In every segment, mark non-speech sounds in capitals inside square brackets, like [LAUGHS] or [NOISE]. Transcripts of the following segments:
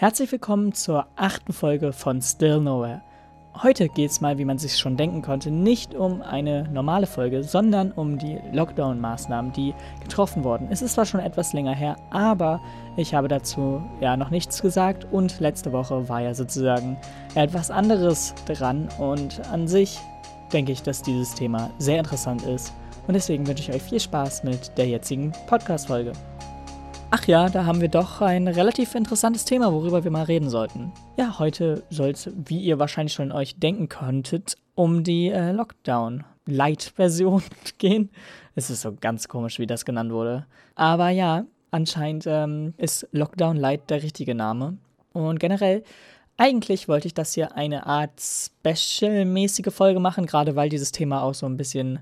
Herzlich willkommen zur achten Folge von Still Nowhere. Heute geht es mal, wie man sich schon denken konnte, nicht um eine normale Folge, sondern um die Lockdown-Maßnahmen, die getroffen wurden. Es ist zwar schon etwas länger her, aber ich habe dazu ja noch nichts gesagt und letzte Woche war ja sozusagen etwas anderes dran und an sich denke ich, dass dieses Thema sehr interessant ist und deswegen wünsche ich euch viel Spaß mit der jetzigen Podcast-Folge. Ach ja, da haben wir doch ein relativ interessantes Thema, worüber wir mal reden sollten. Ja, heute soll es, wie ihr wahrscheinlich schon euch denken könntet, um die äh, Lockdown-Light-Version [LAUGHS] gehen. Es ist so ganz komisch, wie das genannt wurde. Aber ja, anscheinend ähm, ist Lockdown Light der richtige Name. Und generell, eigentlich wollte ich das hier eine Art Special-mäßige Folge machen, gerade weil dieses Thema auch so ein bisschen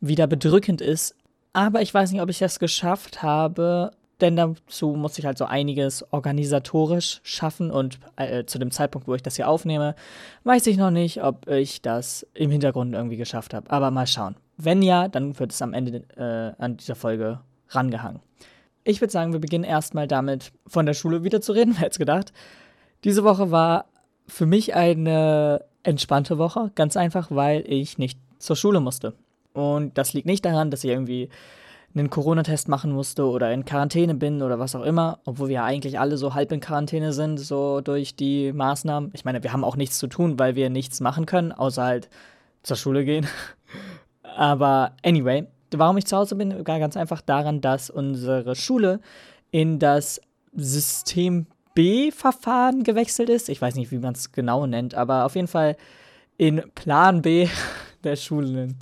wieder bedrückend ist. Aber ich weiß nicht, ob ich es geschafft habe, denn dazu muss ich halt so einiges organisatorisch schaffen und äh, zu dem Zeitpunkt, wo ich das hier aufnehme, weiß ich noch nicht, ob ich das im Hintergrund irgendwie geschafft habe. Aber mal schauen. Wenn ja, dann wird es am Ende äh, an dieser Folge rangehangen. Ich würde sagen, wir beginnen erstmal damit, von der Schule wieder zu reden, [LAUGHS] wer hätte gedacht. Diese Woche war für mich eine entspannte Woche, ganz einfach, weil ich nicht zur Schule musste. Und das liegt nicht daran, dass ich irgendwie einen Corona-Test machen musste oder in Quarantäne bin oder was auch immer, obwohl wir ja eigentlich alle so halb in Quarantäne sind, so durch die Maßnahmen. Ich meine, wir haben auch nichts zu tun, weil wir nichts machen können, außer halt zur Schule gehen. [LAUGHS] Aber anyway, warum ich zu Hause bin, ganz einfach daran, dass unsere Schule in das System B-Verfahren gewechselt ist. Ich weiß nicht, wie man es genau nennt, aber auf jeden Fall in Plan B [LAUGHS] der Schulen.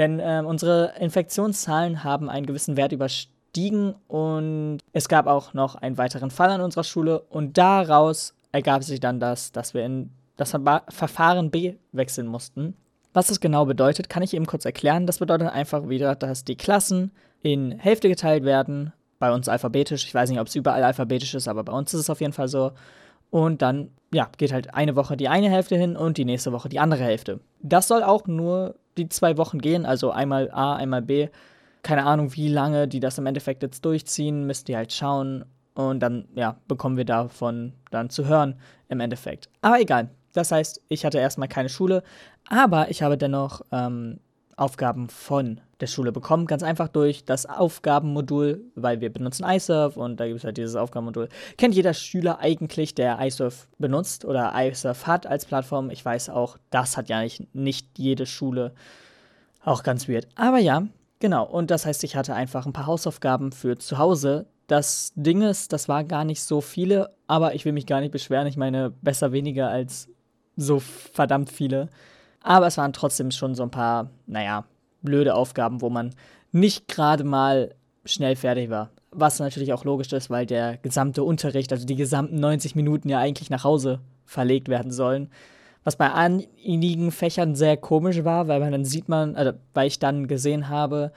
Denn äh, unsere Infektionszahlen haben einen gewissen Wert überstiegen und es gab auch noch einen weiteren Fall an unserer Schule und daraus ergab sich dann das, dass wir in das Verfahren B wechseln mussten. Was das genau bedeutet, kann ich eben kurz erklären. Das bedeutet einfach wieder, dass die Klassen in Hälfte geteilt werden, bei uns alphabetisch. Ich weiß nicht, ob es überall alphabetisch ist, aber bei uns ist es auf jeden Fall so. Und dann, ja, geht halt eine Woche die eine Hälfte hin und die nächste Woche die andere Hälfte. Das soll auch nur die zwei Wochen gehen, also einmal A, einmal B. Keine Ahnung, wie lange die das im Endeffekt jetzt durchziehen, müsst ihr halt schauen. Und dann, ja, bekommen wir davon dann zu hören im Endeffekt. Aber egal. Das heißt, ich hatte erstmal keine Schule, aber ich habe dennoch ähm, Aufgaben von der Schule bekommen. Ganz einfach durch das Aufgabenmodul, weil wir benutzen iSurf und da gibt es halt dieses Aufgabenmodul. Kennt jeder Schüler eigentlich, der iSurf benutzt oder iSurf hat als Plattform. Ich weiß auch, das hat ja nicht, nicht jede Schule. Auch ganz weird. Aber ja, genau. Und das heißt, ich hatte einfach ein paar Hausaufgaben für zu Hause. Das Ding ist, das waren gar nicht so viele, aber ich will mich gar nicht beschweren. Ich meine, besser weniger als so verdammt viele. Aber es waren trotzdem schon so ein paar, naja, blöde Aufgaben, wo man nicht gerade mal schnell fertig war. Was natürlich auch logisch ist, weil der gesamte Unterricht, also die gesamten 90 Minuten ja eigentlich nach Hause verlegt werden sollen. Was bei einigen Fächern sehr komisch war, weil man dann sieht man, also weil ich dann gesehen habe,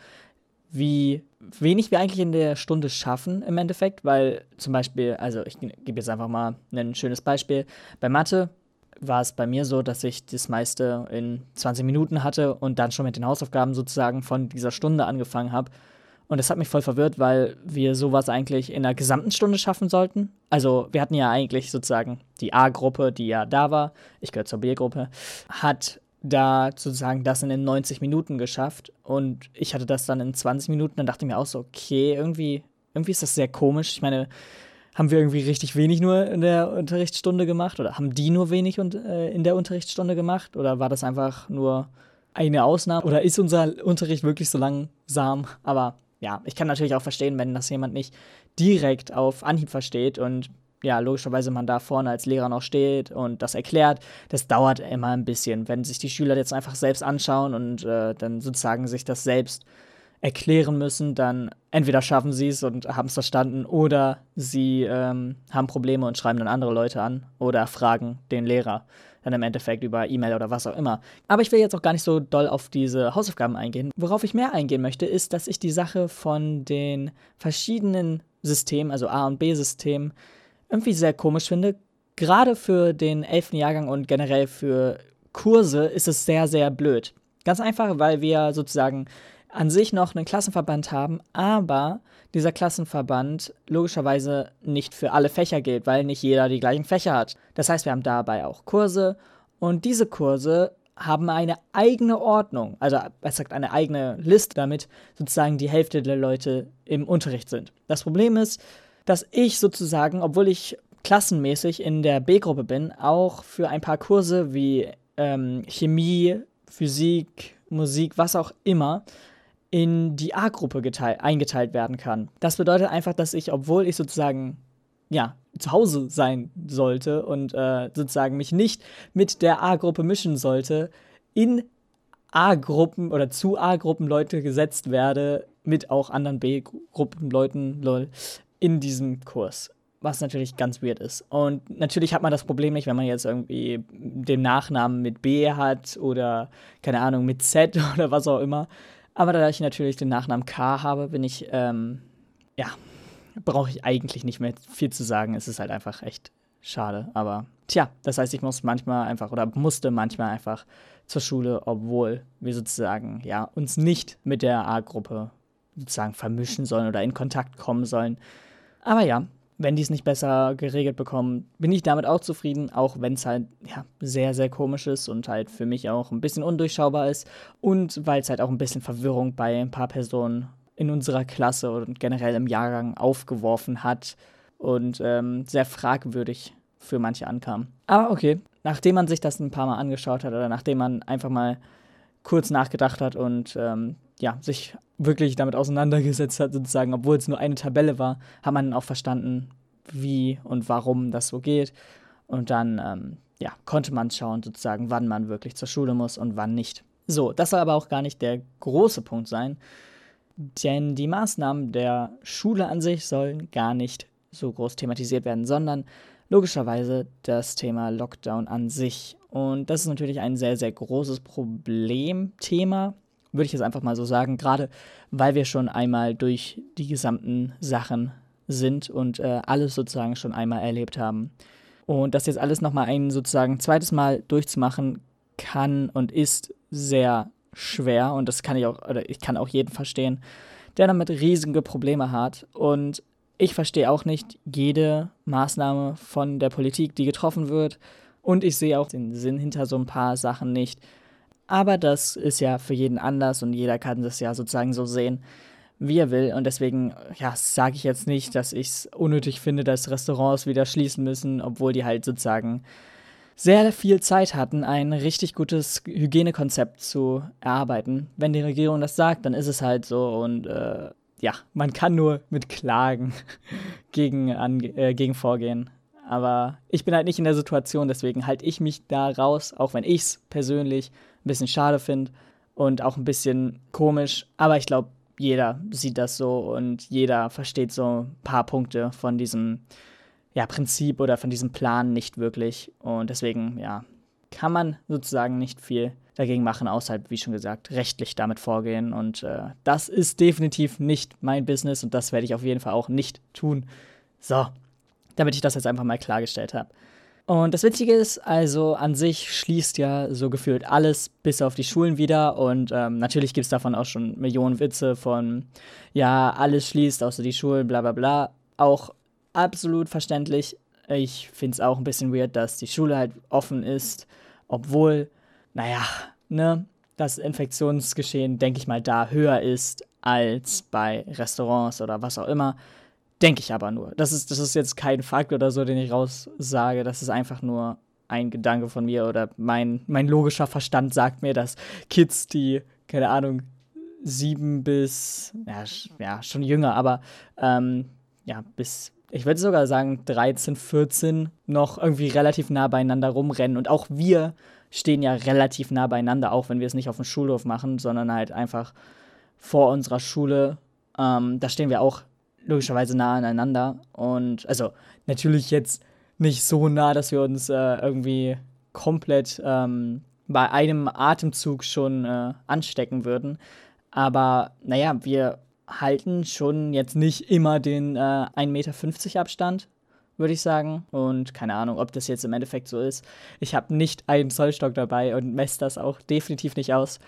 wie wenig wir eigentlich in der Stunde schaffen im Endeffekt, weil zum Beispiel, also ich gebe jetzt einfach mal ein schönes Beispiel. Bei Mathe war es bei mir so, dass ich das meiste in 20 Minuten hatte und dann schon mit den Hausaufgaben sozusagen von dieser Stunde angefangen habe. Und das hat mich voll verwirrt, weil wir sowas eigentlich in der gesamten Stunde schaffen sollten. Also wir hatten ja eigentlich sozusagen die A-Gruppe, die ja da war, ich gehöre zur B-Gruppe, hat da sozusagen das in den 90 Minuten geschafft. Und ich hatte das dann in 20 Minuten. Dann dachte mir auch so, okay, irgendwie, irgendwie ist das sehr komisch. Ich meine, haben wir irgendwie richtig wenig nur in der Unterrichtsstunde gemacht oder haben die nur wenig und, äh, in der Unterrichtsstunde gemacht oder war das einfach nur eine Ausnahme oder ist unser Unterricht wirklich so langsam? Aber ja, ich kann natürlich auch verstehen, wenn das jemand nicht direkt auf Anhieb versteht und ja, logischerweise man da vorne als Lehrer noch steht und das erklärt, das dauert immer ein bisschen. Wenn sich die Schüler jetzt einfach selbst anschauen und äh, dann sozusagen sich das selbst erklären müssen, dann entweder schaffen sie es und haben es verstanden oder sie ähm, haben Probleme und schreiben dann andere Leute an oder fragen den Lehrer dann im Endeffekt über E-Mail oder was auch immer. Aber ich will jetzt auch gar nicht so doll auf diese Hausaufgaben eingehen. Worauf ich mehr eingehen möchte, ist, dass ich die Sache von den verschiedenen Systemen, also A- und B-Systemen, irgendwie sehr komisch finde. Gerade für den 11. Jahrgang und generell für Kurse ist es sehr, sehr blöd. Ganz einfach, weil wir sozusagen an sich noch einen Klassenverband haben, aber dieser Klassenverband logischerweise nicht für alle Fächer gilt, weil nicht jeder die gleichen Fächer hat. Das heißt, wir haben dabei auch Kurse und diese Kurse haben eine eigene Ordnung, also es sagt eine eigene Liste, damit sozusagen die Hälfte der Leute im Unterricht sind. Das Problem ist, dass ich sozusagen, obwohl ich klassenmäßig in der B-Gruppe bin, auch für ein paar Kurse wie ähm, Chemie, Physik, Musik, was auch immer, in die A-Gruppe eingeteilt werden kann. Das bedeutet einfach, dass ich, obwohl ich sozusagen ja, zu Hause sein sollte und äh, sozusagen mich nicht mit der A-Gruppe mischen sollte, in A-Gruppen oder zu A-Gruppen Leute gesetzt werde, mit auch anderen B-Gruppen Leuten, lol, in diesem Kurs. Was natürlich ganz weird ist. Und natürlich hat man das Problem nicht, wenn man jetzt irgendwie den Nachnamen mit B hat oder, keine Ahnung, mit Z [LAUGHS] oder was auch immer. Aber da ich natürlich den Nachnamen K habe, bin ich, ähm, ja, brauche ich eigentlich nicht mehr viel zu sagen. Es ist halt einfach echt schade. Aber tja, das heißt, ich muss manchmal einfach oder musste manchmal einfach zur Schule, obwohl wir sozusagen ja uns nicht mit der A-Gruppe sozusagen vermischen sollen oder in Kontakt kommen sollen. Aber ja, wenn die es nicht besser geregelt bekommen, bin ich damit auch zufrieden, auch wenn es halt ja, sehr, sehr komisch ist und halt für mich auch ein bisschen undurchschaubar ist und weil es halt auch ein bisschen Verwirrung bei ein paar Personen in unserer Klasse und generell im Jahrgang aufgeworfen hat und ähm, sehr fragwürdig für manche ankam. Aber okay, nachdem man sich das ein paar Mal angeschaut hat oder nachdem man einfach mal kurz nachgedacht hat und ähm, ja, sich wirklich damit auseinandergesetzt hat, sozusagen, obwohl es nur eine Tabelle war, hat man auch verstanden, wie und warum das so geht. Und dann, ähm, ja, konnte man schauen, sozusagen, wann man wirklich zur Schule muss und wann nicht. So, das soll aber auch gar nicht der große Punkt sein, denn die Maßnahmen der Schule an sich sollen gar nicht so groß thematisiert werden, sondern logischerweise das Thema Lockdown an sich. Und das ist natürlich ein sehr, sehr großes Problemthema, würde ich jetzt einfach mal so sagen, gerade weil wir schon einmal durch die gesamten Sachen sind und äh, alles sozusagen schon einmal erlebt haben. Und das jetzt alles nochmal ein sozusagen zweites Mal durchzumachen kann und ist sehr schwer und das kann ich auch, oder ich kann auch jeden verstehen, der damit riesige Probleme hat. Und ich verstehe auch nicht jede Maßnahme von der Politik, die getroffen wird. Und ich sehe auch den Sinn hinter so ein paar Sachen nicht. Aber das ist ja für jeden anders und jeder kann das ja sozusagen so sehen, wie er will. Und deswegen, ja, sage ich jetzt nicht, dass ich es unnötig finde, dass Restaurants wieder schließen müssen, obwohl die halt sozusagen sehr viel Zeit hatten, ein richtig gutes Hygienekonzept zu erarbeiten. Wenn die Regierung das sagt, dann ist es halt so und äh, ja, man kann nur mit Klagen [LAUGHS] gegen, an, äh, gegen vorgehen. Aber ich bin halt nicht in der Situation, deswegen halte ich mich da raus, auch wenn ich es persönlich ein bisschen schade finde und auch ein bisschen komisch. Aber ich glaube, jeder sieht das so und jeder versteht so ein paar Punkte von diesem ja, Prinzip oder von diesem Plan nicht wirklich. Und deswegen, ja, kann man sozusagen nicht viel dagegen machen, außer, wie schon gesagt, rechtlich damit vorgehen. Und äh, das ist definitiv nicht mein Business und das werde ich auf jeden Fall auch nicht tun. So, damit ich das jetzt einfach mal klargestellt habe. Und das Witzige ist, also an sich schließt ja so gefühlt alles bis auf die Schulen wieder. Und ähm, natürlich gibt es davon auch schon Millionen Witze von, ja, alles schließt, außer die Schulen, bla bla bla. Auch absolut verständlich. Ich finde es auch ein bisschen weird, dass die Schule halt offen ist, obwohl, naja, ne, das Infektionsgeschehen, denke ich mal, da höher ist als bei Restaurants oder was auch immer. Denke ich aber nur. Das ist, das ist jetzt kein Fakt oder so, den ich raussage. Das ist einfach nur ein Gedanke von mir oder mein, mein logischer Verstand sagt mir, dass Kids, die, keine Ahnung, sieben bis, ja, ja schon jünger, aber ähm, ja, bis ich würde sogar sagen 13, 14 noch irgendwie relativ nah beieinander rumrennen. Und auch wir stehen ja relativ nah beieinander, auch wenn wir es nicht auf dem Schulhof machen, sondern halt einfach vor unserer Schule. Ähm, da stehen wir auch logischerweise nah aneinander. Und also natürlich jetzt nicht so nah, dass wir uns äh, irgendwie komplett ähm, bei einem Atemzug schon äh, anstecken würden. Aber naja, wir halten schon jetzt nicht immer den äh, 1,50 Meter Abstand, würde ich sagen. Und keine Ahnung, ob das jetzt im Endeffekt so ist. Ich habe nicht einen Zollstock dabei und messe das auch definitiv nicht aus.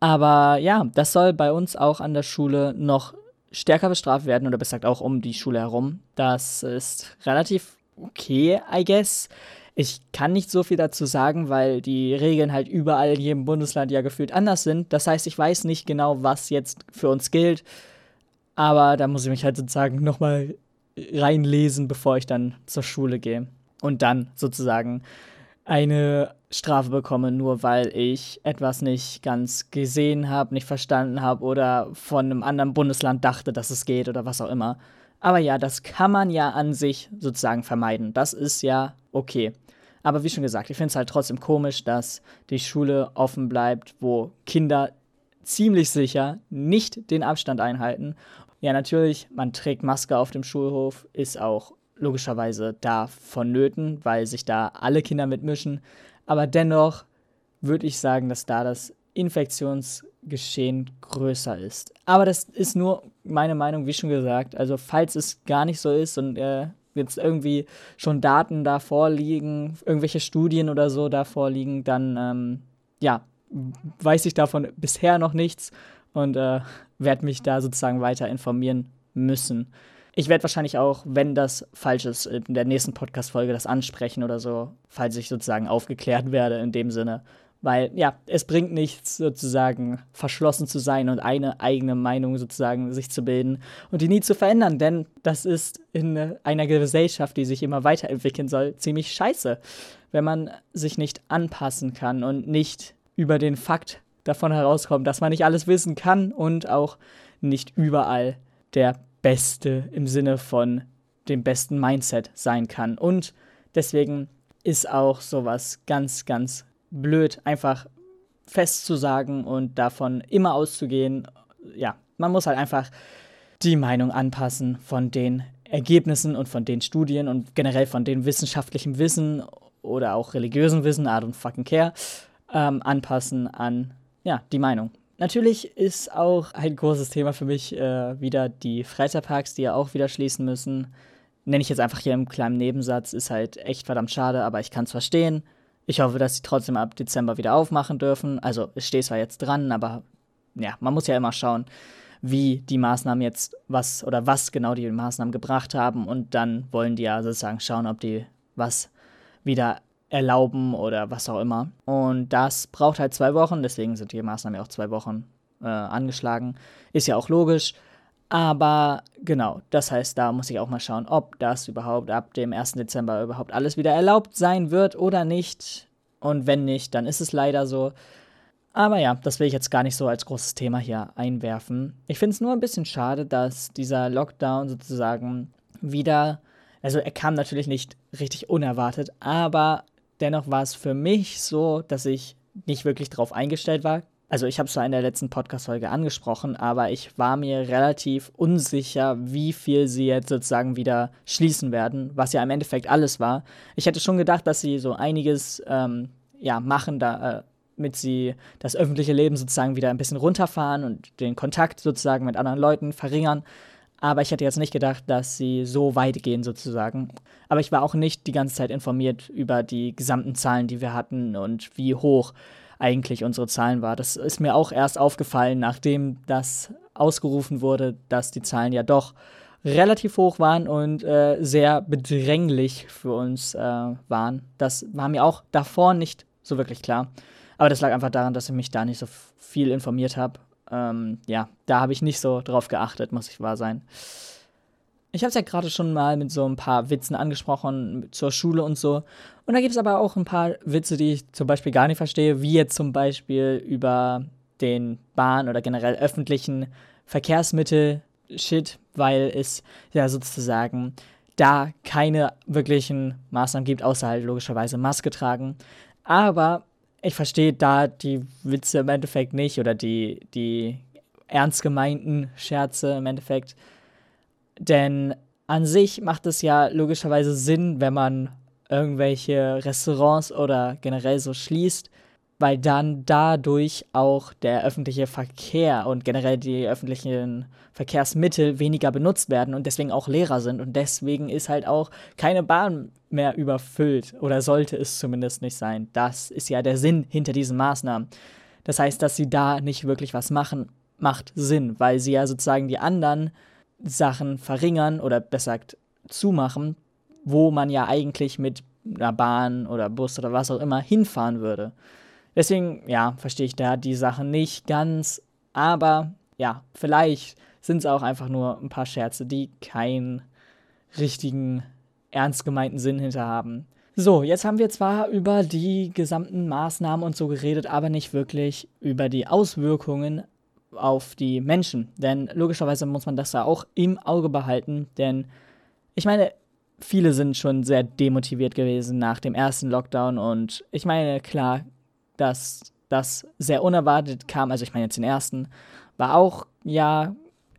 Aber ja, das soll bei uns auch an der Schule noch stärker bestraft werden oder besser gesagt auch um die Schule herum. Das ist relativ okay, I guess. Ich kann nicht so viel dazu sagen, weil die Regeln halt überall in jedem Bundesland ja gefühlt anders sind. Das heißt, ich weiß nicht genau, was jetzt für uns gilt. Aber da muss ich mich halt sozusagen nochmal reinlesen, bevor ich dann zur Schule gehe. Und dann sozusagen eine Strafe bekomme, nur weil ich etwas nicht ganz gesehen habe, nicht verstanden habe oder von einem anderen Bundesland dachte, dass es geht oder was auch immer. Aber ja, das kann man ja an sich sozusagen vermeiden. Das ist ja okay. Aber wie schon gesagt, ich finde es halt trotzdem komisch, dass die Schule offen bleibt, wo Kinder ziemlich sicher nicht den Abstand einhalten. Ja, natürlich, man trägt Maske auf dem Schulhof, ist auch logischerweise da vonnöten, weil sich da alle Kinder mitmischen. Aber dennoch würde ich sagen, dass da das Infektionsgeschehen größer ist. Aber das ist nur meine Meinung, wie schon gesagt. Also falls es gar nicht so ist und äh, jetzt irgendwie schon Daten da vorliegen, irgendwelche Studien oder so da vorliegen, dann ähm, ja, weiß ich davon bisher noch nichts und äh, werde mich da sozusagen weiter informieren müssen. Ich werde wahrscheinlich auch, wenn das falsch ist, in der nächsten Podcast-Folge das ansprechen oder so, falls ich sozusagen aufgeklärt werde in dem Sinne. Weil, ja, es bringt nichts, sozusagen verschlossen zu sein und eine eigene Meinung sozusagen sich zu bilden und die nie zu verändern, denn das ist in einer Gesellschaft, die sich immer weiterentwickeln soll, ziemlich scheiße, wenn man sich nicht anpassen kann und nicht über den Fakt davon herauskommt, dass man nicht alles wissen kann und auch nicht überall der Beste im Sinne von dem besten Mindset sein kann. Und deswegen ist auch sowas ganz, ganz blöd, einfach festzusagen und davon immer auszugehen. Ja, man muss halt einfach die Meinung anpassen von den Ergebnissen und von den Studien und generell von dem wissenschaftlichen Wissen oder auch religiösen Wissen, I don't fucking care, ähm, anpassen an ja, die Meinung. Natürlich ist auch ein großes Thema für mich äh, wieder die Freizeitparks, die ja auch wieder schließen müssen. Nenne ich jetzt einfach hier im kleinen Nebensatz, ist halt echt verdammt schade, aber ich kann es verstehen. Ich hoffe, dass sie trotzdem ab Dezember wieder aufmachen dürfen. Also es steht zwar jetzt dran, aber ja, man muss ja immer schauen, wie die Maßnahmen jetzt, was oder was genau die Maßnahmen gebracht haben. Und dann wollen die ja sozusagen schauen, ob die was wieder erlauben oder was auch immer. Und das braucht halt zwei Wochen, deswegen sind die Maßnahmen ja auch zwei Wochen äh, angeschlagen. Ist ja auch logisch. Aber genau, das heißt, da muss ich auch mal schauen, ob das überhaupt ab dem 1. Dezember überhaupt alles wieder erlaubt sein wird oder nicht. Und wenn nicht, dann ist es leider so. Aber ja, das will ich jetzt gar nicht so als großes Thema hier einwerfen. Ich finde es nur ein bisschen schade, dass dieser Lockdown sozusagen wieder, also er kam natürlich nicht richtig unerwartet, aber dennoch war es für mich so, dass ich nicht wirklich darauf eingestellt war. Also ich habe es zwar in der letzten Podcast-Folge angesprochen, aber ich war mir relativ unsicher, wie viel sie jetzt sozusagen wieder schließen werden, was ja im Endeffekt alles war. Ich hätte schon gedacht, dass sie so einiges ähm, ja, machen, damit äh, sie das öffentliche Leben sozusagen wieder ein bisschen runterfahren und den Kontakt sozusagen mit anderen Leuten verringern. Aber ich hätte jetzt nicht gedacht, dass sie so weit gehen sozusagen. Aber ich war auch nicht die ganze Zeit informiert über die gesamten Zahlen, die wir hatten und wie hoch eigentlich unsere Zahlen war. Das ist mir auch erst aufgefallen, nachdem das ausgerufen wurde, dass die Zahlen ja doch relativ hoch waren und äh, sehr bedränglich für uns äh, waren. Das war mir auch davor nicht so wirklich klar. Aber das lag einfach daran, dass ich mich da nicht so viel informiert habe ähm, ja, da habe ich nicht so drauf geachtet, muss ich wahr sein. Ich habe es ja gerade schon mal mit so ein paar Witzen angesprochen zur Schule und so. Und da gibt es aber auch ein paar Witze, die ich zum Beispiel gar nicht verstehe, wie jetzt zum Beispiel über den Bahn- oder generell öffentlichen Verkehrsmittel Shit, weil es ja sozusagen da keine wirklichen Maßnahmen gibt, außer halt logischerweise Maske tragen. Aber ich verstehe da die Witze im Endeffekt nicht oder die, die ernst gemeinten Scherze im Endeffekt. Denn an sich macht es ja logischerweise Sinn, wenn man irgendwelche Restaurants oder generell so schließt, weil dann dadurch auch der öffentliche Verkehr und generell die öffentlichen Verkehrsmittel weniger benutzt werden und deswegen auch leerer sind. Und deswegen ist halt auch keine Bahn mehr überfüllt oder sollte es zumindest nicht sein. Das ist ja der Sinn hinter diesen Maßnahmen. Das heißt, dass sie da nicht wirklich was machen, macht Sinn, weil sie ja sozusagen die anderen Sachen verringern oder besser gesagt zumachen, wo man ja eigentlich mit einer Bahn oder Bus oder was auch immer hinfahren würde. Deswegen, ja, verstehe ich da die Sache nicht ganz, aber ja, vielleicht sind es auch einfach nur ein paar Scherze, die keinen richtigen, ernst gemeinten Sinn hinter haben. So, jetzt haben wir zwar über die gesamten Maßnahmen und so geredet, aber nicht wirklich über die Auswirkungen auf die Menschen. Denn logischerweise muss man das ja auch im Auge behalten, denn ich meine, viele sind schon sehr demotiviert gewesen nach dem ersten Lockdown und ich meine, klar, dass das sehr unerwartet kam, also ich meine jetzt den ersten, war auch ja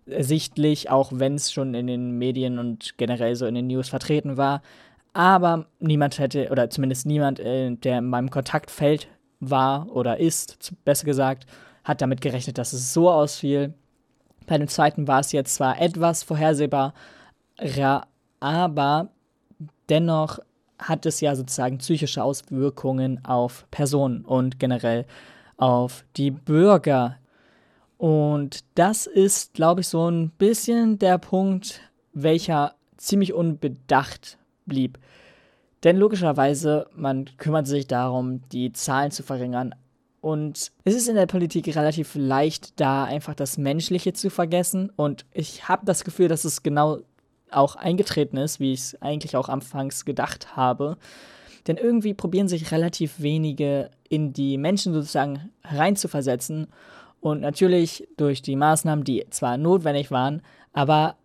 sichtlich, auch wenn es schon in den Medien und generell so in den News vertreten war. Aber niemand hätte, oder zumindest niemand, äh, der in meinem Kontaktfeld war oder ist, besser gesagt, hat damit gerechnet, dass es so ausfiel. Bei dem zweiten war es jetzt zwar etwas vorhersehbar, aber dennoch hat es ja sozusagen psychische Auswirkungen auf Personen und generell auf die Bürger. Und das ist, glaube ich, so ein bisschen der Punkt, welcher ziemlich unbedacht blieb. Denn logischerweise, man kümmert sich darum, die Zahlen zu verringern. Und es ist in der Politik relativ leicht, da einfach das Menschliche zu vergessen. Und ich habe das Gefühl, dass es genau auch eingetreten ist, wie ich es eigentlich auch anfangs gedacht habe. Denn irgendwie probieren sich relativ wenige in die Menschen sozusagen reinzuversetzen. Und natürlich durch die Maßnahmen, die zwar notwendig waren, aber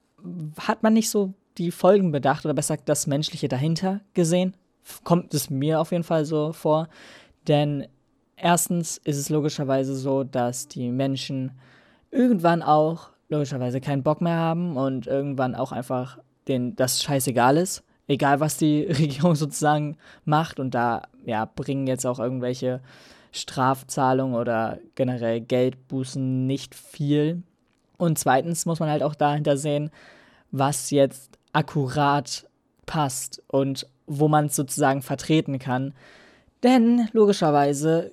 hat man nicht so die Folgen bedacht oder besser das Menschliche dahinter gesehen? Kommt es mir auf jeden Fall so vor. Denn erstens ist es logischerweise so, dass die Menschen irgendwann auch logischerweise keinen Bock mehr haben und irgendwann auch einfach denen das scheißegal ist, egal was die [LAUGHS] Regierung sozusagen macht und da ja bringen jetzt auch irgendwelche Strafzahlungen oder generell Geldbußen nicht viel. Und zweitens muss man halt auch dahinter sehen, was jetzt akkurat passt und wo man es sozusagen vertreten kann. Denn logischerweise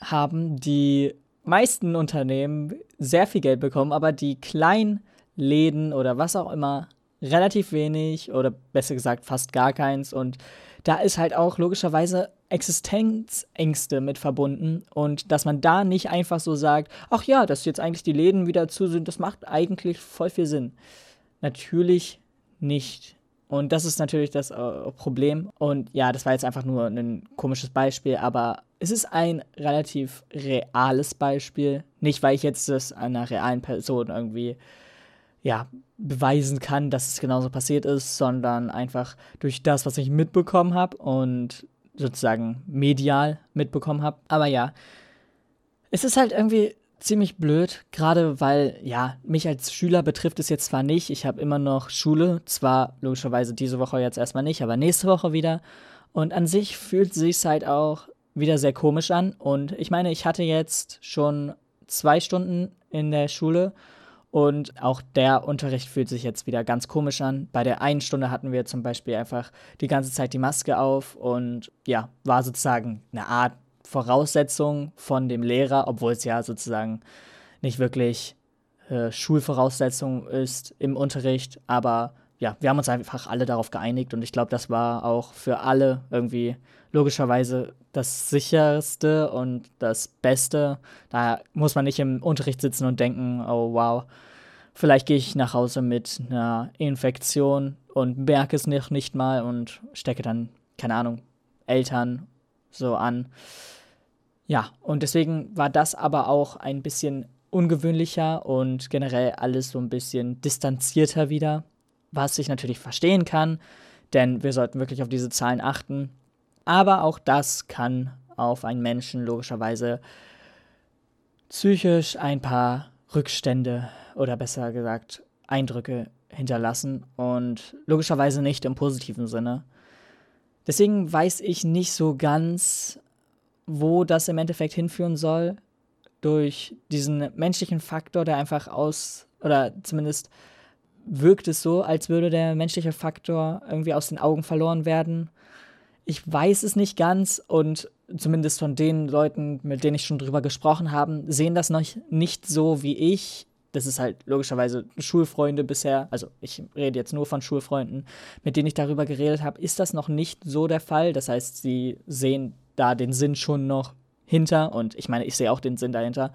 haben die meisten Unternehmen sehr viel Geld bekommen, aber die kleinen Läden oder was auch immer relativ wenig oder besser gesagt fast gar keins. Und da ist halt auch logischerweise Existenzängste mit verbunden und dass man da nicht einfach so sagt, ach ja, dass jetzt eigentlich die Läden wieder zu sind, das macht eigentlich voll viel Sinn. Natürlich nicht. Und das ist natürlich das äh, Problem. Und ja, das war jetzt einfach nur ein komisches Beispiel, aber es ist ein relativ reales Beispiel. Nicht, weil ich jetzt das einer realen Person irgendwie ja, beweisen kann, dass es genauso passiert ist, sondern einfach durch das, was ich mitbekommen habe und sozusagen medial mitbekommen habe. Aber ja, es ist halt irgendwie ziemlich blöd, gerade weil, ja, mich als Schüler betrifft es jetzt zwar nicht, ich habe immer noch Schule, zwar logischerweise diese Woche jetzt erstmal nicht, aber nächste Woche wieder. Und an sich fühlt sich halt auch wieder sehr komisch an. Und ich meine, ich hatte jetzt schon zwei Stunden in der Schule und auch der Unterricht fühlt sich jetzt wieder ganz komisch an. Bei der einen Stunde hatten wir zum Beispiel einfach die ganze Zeit die Maske auf und ja, war sozusagen eine Art Voraussetzung von dem Lehrer, obwohl es ja sozusagen nicht wirklich äh, Schulvoraussetzung ist im Unterricht. Aber ja, wir haben uns einfach alle darauf geeinigt und ich glaube, das war auch für alle irgendwie logischerweise das sicherste und das Beste. Da muss man nicht im Unterricht sitzen und denken, oh wow, vielleicht gehe ich nach Hause mit einer Infektion und merke es noch nicht mal und stecke dann, keine Ahnung, Eltern so an. Ja, und deswegen war das aber auch ein bisschen ungewöhnlicher und generell alles so ein bisschen distanzierter wieder, was ich natürlich verstehen kann, denn wir sollten wirklich auf diese Zahlen achten. Aber auch das kann auf einen Menschen logischerweise psychisch ein paar Rückstände oder besser gesagt Eindrücke hinterlassen und logischerweise nicht im positiven Sinne. Deswegen weiß ich nicht so ganz, wo das im Endeffekt hinführen soll, durch diesen menschlichen Faktor, der einfach aus, oder zumindest wirkt es so, als würde der menschliche Faktor irgendwie aus den Augen verloren werden ich weiß es nicht ganz und zumindest von den Leuten, mit denen ich schon drüber gesprochen habe, sehen das noch nicht so wie ich. Das ist halt logischerweise Schulfreunde bisher, also ich rede jetzt nur von Schulfreunden, mit denen ich darüber geredet habe, ist das noch nicht so der Fall. Das heißt, sie sehen da den Sinn schon noch hinter und ich meine, ich sehe auch den Sinn dahinter.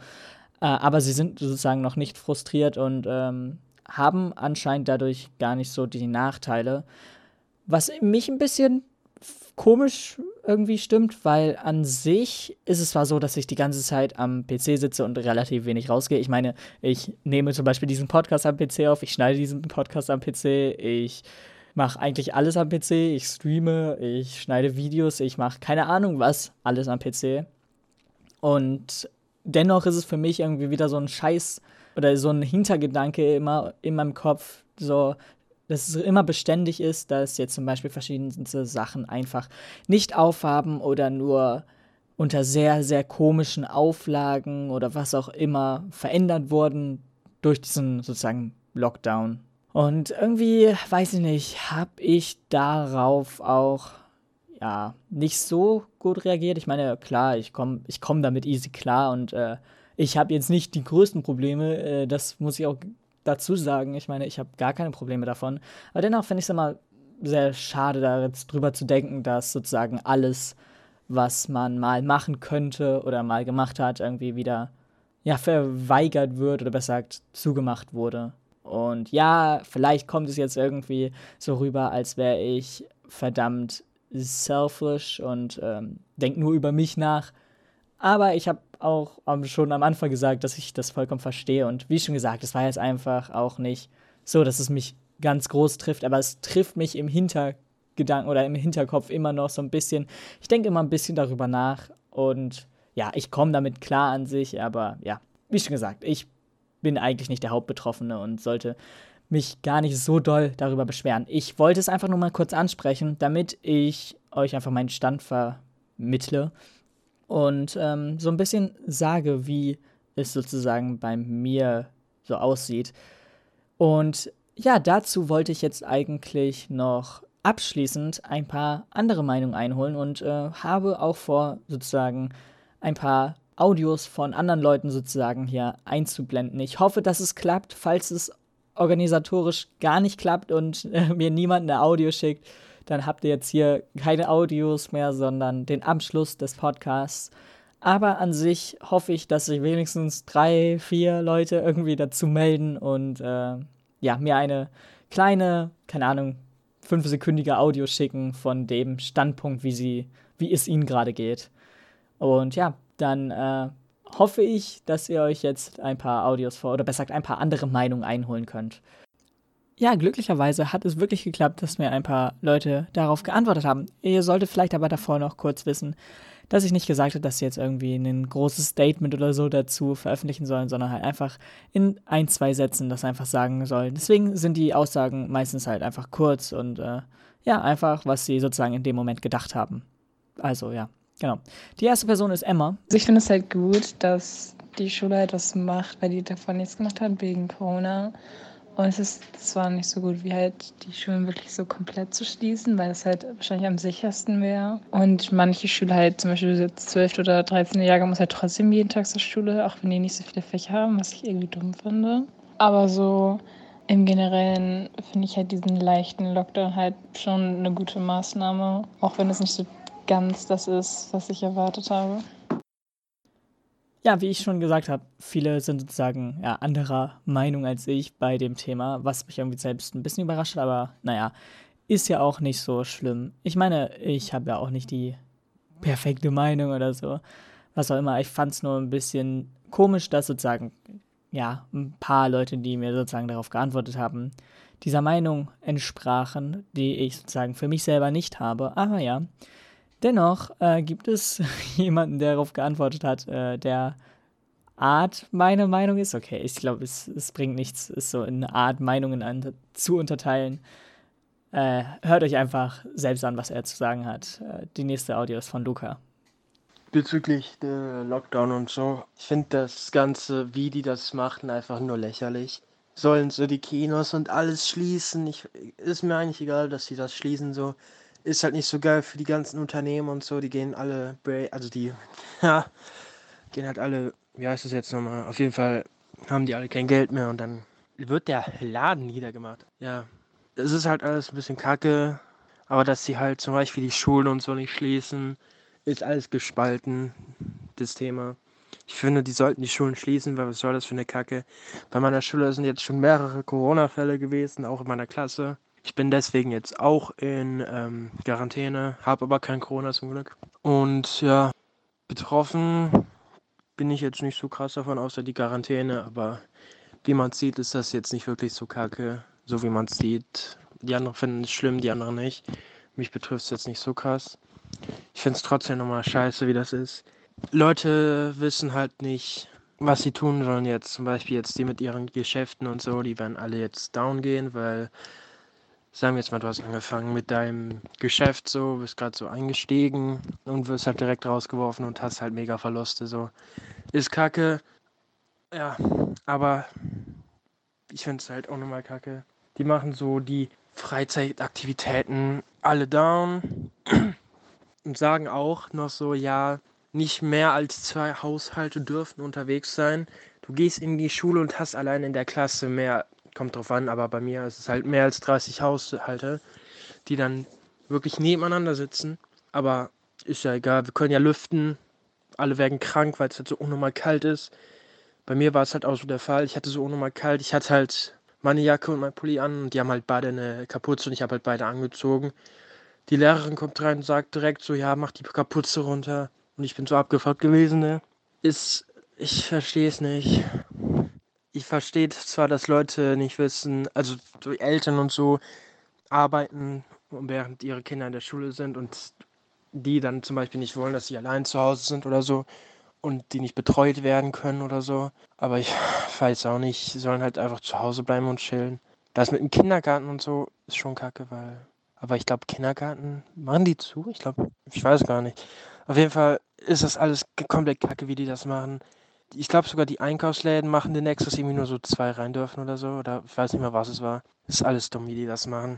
Äh, aber sie sind sozusagen noch nicht frustriert und ähm, haben anscheinend dadurch gar nicht so die Nachteile. Was mich ein bisschen komisch irgendwie stimmt, weil an sich ist es zwar so, dass ich die ganze Zeit am PC sitze und relativ wenig rausgehe. Ich meine, ich nehme zum Beispiel diesen Podcast am PC auf, ich schneide diesen Podcast am PC, ich mache eigentlich alles am PC, ich streame, ich schneide Videos, ich mache keine Ahnung was, alles am PC. Und dennoch ist es für mich irgendwie wieder so ein Scheiß oder so ein Hintergedanke immer in meinem Kopf, so, dass es immer beständig ist, dass jetzt zum Beispiel verschiedenste Sachen einfach nicht aufhaben oder nur unter sehr, sehr komischen Auflagen oder was auch immer verändert wurden durch diesen sozusagen Lockdown. Und irgendwie, weiß ich nicht, habe ich darauf auch ja nicht so gut reagiert. Ich meine, klar, ich komme ich komm damit easy klar und äh, ich habe jetzt nicht die größten Probleme, äh, das muss ich auch dazu sagen. Ich meine, ich habe gar keine Probleme davon. Aber dennoch finde ich es immer sehr schade, da jetzt drüber zu denken, dass sozusagen alles, was man mal machen könnte oder mal gemacht hat, irgendwie wieder ja, verweigert wird oder besser gesagt zugemacht wurde. Und ja, vielleicht kommt es jetzt irgendwie so rüber, als wäre ich verdammt selfish und ähm, denke nur über mich nach. Aber ich habe auch schon am Anfang gesagt, dass ich das vollkommen verstehe. Und wie schon gesagt, es war jetzt einfach auch nicht so, dass es mich ganz groß trifft, aber es trifft mich im Hintergedanken oder im Hinterkopf immer noch so ein bisschen. Ich denke immer ein bisschen darüber nach und ja, ich komme damit klar an sich, aber ja, wie schon gesagt, ich bin eigentlich nicht der Hauptbetroffene und sollte mich gar nicht so doll darüber beschweren. Ich wollte es einfach nur mal kurz ansprechen, damit ich euch einfach meinen Stand vermittle und ähm, so ein bisschen sage, wie es sozusagen bei mir so aussieht. Und ja, dazu wollte ich jetzt eigentlich noch abschließend ein paar andere Meinungen einholen und äh, habe auch vor, sozusagen ein paar Audios von anderen Leuten sozusagen hier einzublenden. Ich hoffe, dass es klappt. Falls es organisatorisch gar nicht klappt und äh, mir niemand ein Audio schickt, dann habt ihr jetzt hier keine Audios mehr, sondern den Abschluss des Podcasts. Aber an sich hoffe ich, dass sich wenigstens drei, vier Leute irgendwie dazu melden und äh, ja, mir eine kleine, keine Ahnung, fünfsekündige Audio schicken von dem Standpunkt, wie sie, wie es ihnen gerade geht. Und ja, dann äh, hoffe ich, dass ihr euch jetzt ein paar Audios vor oder besser gesagt ein paar andere Meinungen einholen könnt ja, glücklicherweise hat es wirklich geklappt, dass mir ein paar Leute darauf geantwortet haben. Ihr solltet vielleicht aber davor noch kurz wissen, dass ich nicht gesagt habe, dass sie jetzt irgendwie ein großes Statement oder so dazu veröffentlichen sollen, sondern halt einfach in ein, zwei Sätzen das einfach sagen sollen. Deswegen sind die Aussagen meistens halt einfach kurz und äh, ja, einfach, was sie sozusagen in dem Moment gedacht haben. Also ja, genau. Die erste Person ist Emma. Also ich finde es halt gut, dass die Schule etwas macht, weil die davon nichts gemacht hat wegen Corona. Und es ist zwar nicht so gut, wie halt die Schulen wirklich so komplett zu schließen, weil es halt wahrscheinlich am sichersten wäre. Und manche Schüler halt, zum Beispiel jetzt 12 oder 13 Jahre, muss halt trotzdem jeden Tag zur Schule, auch wenn die nicht so viele Fächer haben, was ich irgendwie dumm finde. Aber so im Generellen finde ich halt diesen leichten Lockdown halt schon eine gute Maßnahme, auch wenn es nicht so ganz das ist, was ich erwartet habe ja, wie ich schon gesagt habe, viele sind sozusagen ja, anderer Meinung als ich bei dem Thema, was mich irgendwie selbst ein bisschen überrascht aber naja, ist ja auch nicht so schlimm. Ich meine, ich habe ja auch nicht die perfekte Meinung oder so, was auch immer. Ich fand es nur ein bisschen komisch, dass sozusagen, ja, ein paar Leute, die mir sozusagen darauf geantwortet haben, dieser Meinung entsprachen, die ich sozusagen für mich selber nicht habe. Aber ja, Dennoch äh, gibt es [LAUGHS] jemanden, der darauf geantwortet hat, äh, der Art meine Meinung ist. Okay, ich glaube, es, es bringt nichts, es so in Art Meinungen an, zu unterteilen. Äh, hört euch einfach selbst an, was er zu sagen hat. Äh, die nächste Audio ist von Luca. Bezüglich der Lockdown und so. Ich finde das Ganze, wie die das machten, einfach nur lächerlich. Sollen so die Kinos und alles schließen? Ich, ist mir eigentlich egal, dass sie das schließen so ist halt nicht so geil für die ganzen Unternehmen und so. Die gehen alle, also die, [LAUGHS] ja, gehen halt alle, wie heißt das jetzt nochmal? Auf jeden Fall haben die alle kein Geld mehr und dann wird der Laden niedergemacht. Ja, es ist halt alles ein bisschen kacke, aber dass sie halt zum Beispiel die Schulen und so nicht schließen, ist alles gespalten, das Thema. Ich finde, die sollten die Schulen schließen, weil was soll das für eine Kacke? Bei meiner Schule sind jetzt schon mehrere Corona-Fälle gewesen, auch in meiner Klasse. Ich bin deswegen jetzt auch in ähm, Quarantäne, habe aber kein Corona zum Glück. Und ja, betroffen bin ich jetzt nicht so krass davon, außer die Quarantäne. Aber wie man sieht, ist das jetzt nicht wirklich so kacke, so wie man sieht. Die anderen finden es schlimm, die anderen nicht. Mich betrifft es jetzt nicht so krass. Ich finde es trotzdem nochmal scheiße, wie das ist. Leute wissen halt nicht, was sie tun sollen jetzt. Zum Beispiel jetzt die mit ihren Geschäften und so, die werden alle jetzt down gehen, weil sagen wir jetzt mal, du hast angefangen mit deinem Geschäft so, bist gerade so eingestiegen und wirst halt direkt rausgeworfen und hast halt mega Verluste so. Ist kacke. Ja, aber ich finde es halt auch nochmal kacke. Die machen so die Freizeitaktivitäten alle down [CLEARS THROAT] und sagen auch noch so, ja, nicht mehr als zwei Haushalte dürfen unterwegs sein. Du gehst in die Schule und hast allein in der Klasse mehr kommt drauf an, aber bei mir ist es halt mehr als 30 Haushalte, die dann wirklich nebeneinander sitzen. Aber ist ja egal, wir können ja lüften. Alle werden krank, weil es halt so unnormal kalt ist. Bei mir war es halt auch so der Fall. Ich hatte so unnormal kalt. Ich hatte halt meine Jacke und mein Pulli an und die haben halt beide eine Kapuze und ich habe halt beide angezogen. Die Lehrerin kommt rein und sagt direkt so, ja, mach die Kapuze runter. Und ich bin so abgefuckt gewesen, ne? Ist, ich verstehe es nicht ich verstehe zwar, dass Leute nicht wissen, also die Eltern und so arbeiten, während ihre Kinder in der Schule sind und die dann zum Beispiel nicht wollen, dass sie allein zu Hause sind oder so und die nicht betreut werden können oder so. Aber ich [LAUGHS] weiß auch nicht, sie sollen halt einfach zu Hause bleiben und chillen. Das mit dem Kindergarten und so ist schon kacke, weil. Aber ich glaube, Kindergarten, machen die zu? Ich glaube, ich weiß gar nicht. Auf jeden Fall ist das alles komplett kacke, wie die das machen ich glaube sogar die Einkaufsläden machen den Extras irgendwie nur so zwei rein dürfen oder so. Oder ich weiß nicht mehr, was es war. ist alles dumm, wie die das machen.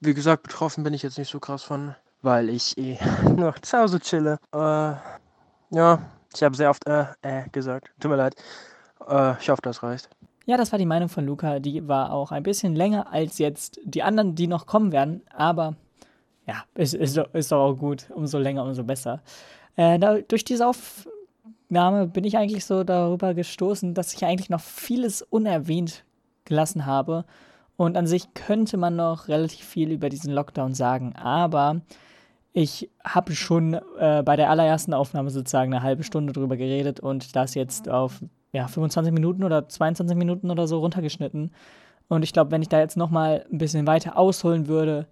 Wie gesagt, betroffen bin ich jetzt nicht so krass von, weil ich eh [LAUGHS] noch zu Hause chille. Äh, ja, ich habe sehr oft äh, äh gesagt. Tut mir leid. Äh, ich hoffe, das reicht. Ja, das war die Meinung von Luca. Die war auch ein bisschen länger als jetzt die anderen, die noch kommen werden. Aber ja, ist, ist, ist doch auch gut. Umso länger, umso besser. Äh, da, durch diese Auf Name bin ich eigentlich so darüber gestoßen, dass ich eigentlich noch vieles unerwähnt gelassen habe. Und an sich könnte man noch relativ viel über diesen Lockdown sagen, aber ich habe schon äh, bei der allerersten Aufnahme sozusagen eine halbe Stunde drüber geredet und das jetzt auf ja, 25 Minuten oder 22 Minuten oder so runtergeschnitten. Und ich glaube, wenn ich da jetzt nochmal ein bisschen weiter ausholen würde,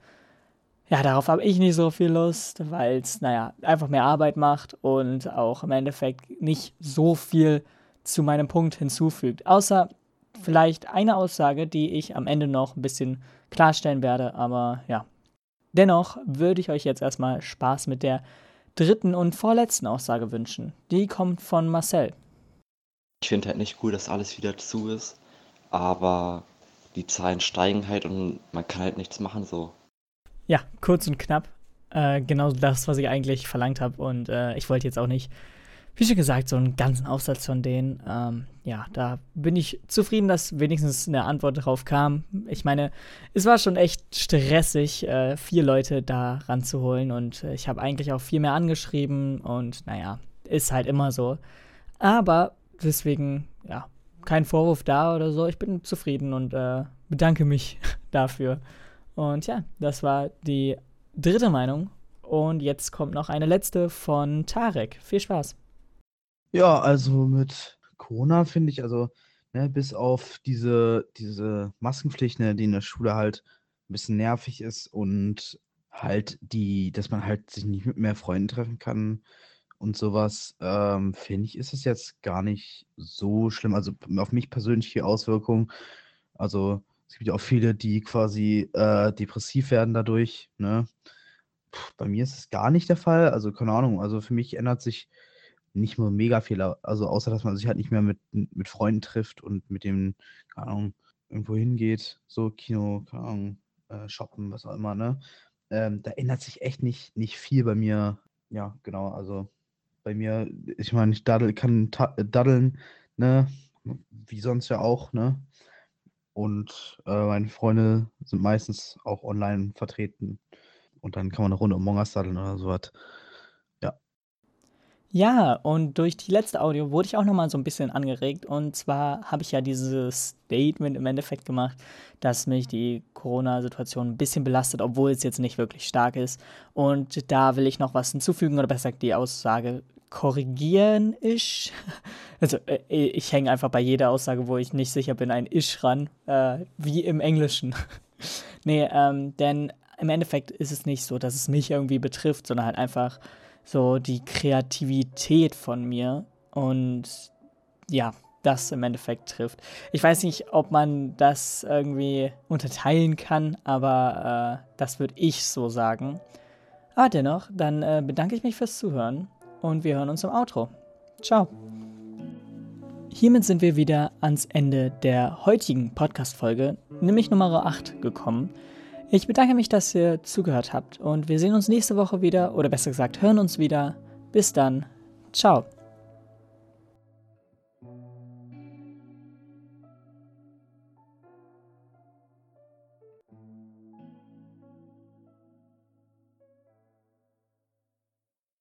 ja, darauf habe ich nicht so viel Lust, weil es, naja, einfach mehr Arbeit macht und auch im Endeffekt nicht so viel zu meinem Punkt hinzufügt. Außer vielleicht eine Aussage, die ich am Ende noch ein bisschen klarstellen werde, aber ja. Dennoch würde ich euch jetzt erstmal Spaß mit der dritten und vorletzten Aussage wünschen. Die kommt von Marcel. Ich finde halt nicht cool, dass alles wieder zu ist, aber die Zahlen steigen halt und man kann halt nichts machen so. Ja, kurz und knapp. Äh, genau das, was ich eigentlich verlangt habe. Und äh, ich wollte jetzt auch nicht, wie schon gesagt, so einen ganzen Aufsatz von denen. Ähm, ja, da bin ich zufrieden, dass wenigstens eine Antwort drauf kam. Ich meine, es war schon echt stressig, äh, vier Leute da ranzuholen. Und äh, ich habe eigentlich auch viel mehr angeschrieben. Und naja, ist halt immer so. Aber deswegen, ja, kein Vorwurf da oder so. Ich bin zufrieden und äh, bedanke mich [LAUGHS] dafür. Und ja, das war die dritte Meinung. Und jetzt kommt noch eine letzte von Tarek. Viel Spaß. Ja, also mit Corona finde ich, also ne, bis auf diese, diese Maskenpflicht, ne, die in der Schule halt ein bisschen nervig ist und halt die, dass man halt sich nicht mit mehr Freunden treffen kann und sowas, ähm, finde ich, ist es jetzt gar nicht so schlimm. Also auf mich persönlich die Auswirkungen. Also es gibt ja auch viele, die quasi äh, depressiv werden dadurch. Ne? Puh, bei mir ist es gar nicht der Fall. Also keine Ahnung. Also für mich ändert sich nicht nur mega viel. Also außer, dass man sich halt nicht mehr mit, mit Freunden trifft und mit dem, keine Ahnung, irgendwo hingeht. So Kino, keine Ahnung, äh, shoppen, was auch immer. Ne? ähm, da ändert sich echt nicht, nicht viel bei mir. Ja, genau, also bei mir, ich meine, ich daddel, kann daddeln, ne, wie sonst ja auch, ne? Und äh, meine Freunde sind meistens auch online vertreten. Und dann kann man eine Runde um Mongas daddeln oder sowas. Ja. Ja, und durch die letzte Audio wurde ich auch nochmal so ein bisschen angeregt. Und zwar habe ich ja dieses Statement im Endeffekt gemacht, dass mich die Corona-Situation ein bisschen belastet, obwohl es jetzt nicht wirklich stark ist. Und da will ich noch was hinzufügen, oder besser gesagt die Aussage korrigieren ich. Also äh, ich hänge einfach bei jeder Aussage, wo ich nicht sicher bin, ein Ich ran, äh, wie im Englischen. [LAUGHS] nee, ähm, denn im Endeffekt ist es nicht so, dass es mich irgendwie betrifft, sondern halt einfach so die Kreativität von mir und ja, das im Endeffekt trifft. Ich weiß nicht, ob man das irgendwie unterteilen kann, aber äh, das würde ich so sagen. Aber dennoch, dann äh, bedanke ich mich fürs Zuhören und wir hören uns im Outro. Ciao. Hiermit sind wir wieder ans Ende der heutigen Podcast-Folge, nämlich Nummer 8, gekommen. Ich bedanke mich, dass ihr zugehört habt und wir sehen uns nächste Woche wieder, oder besser gesagt, hören uns wieder. Bis dann. Ciao.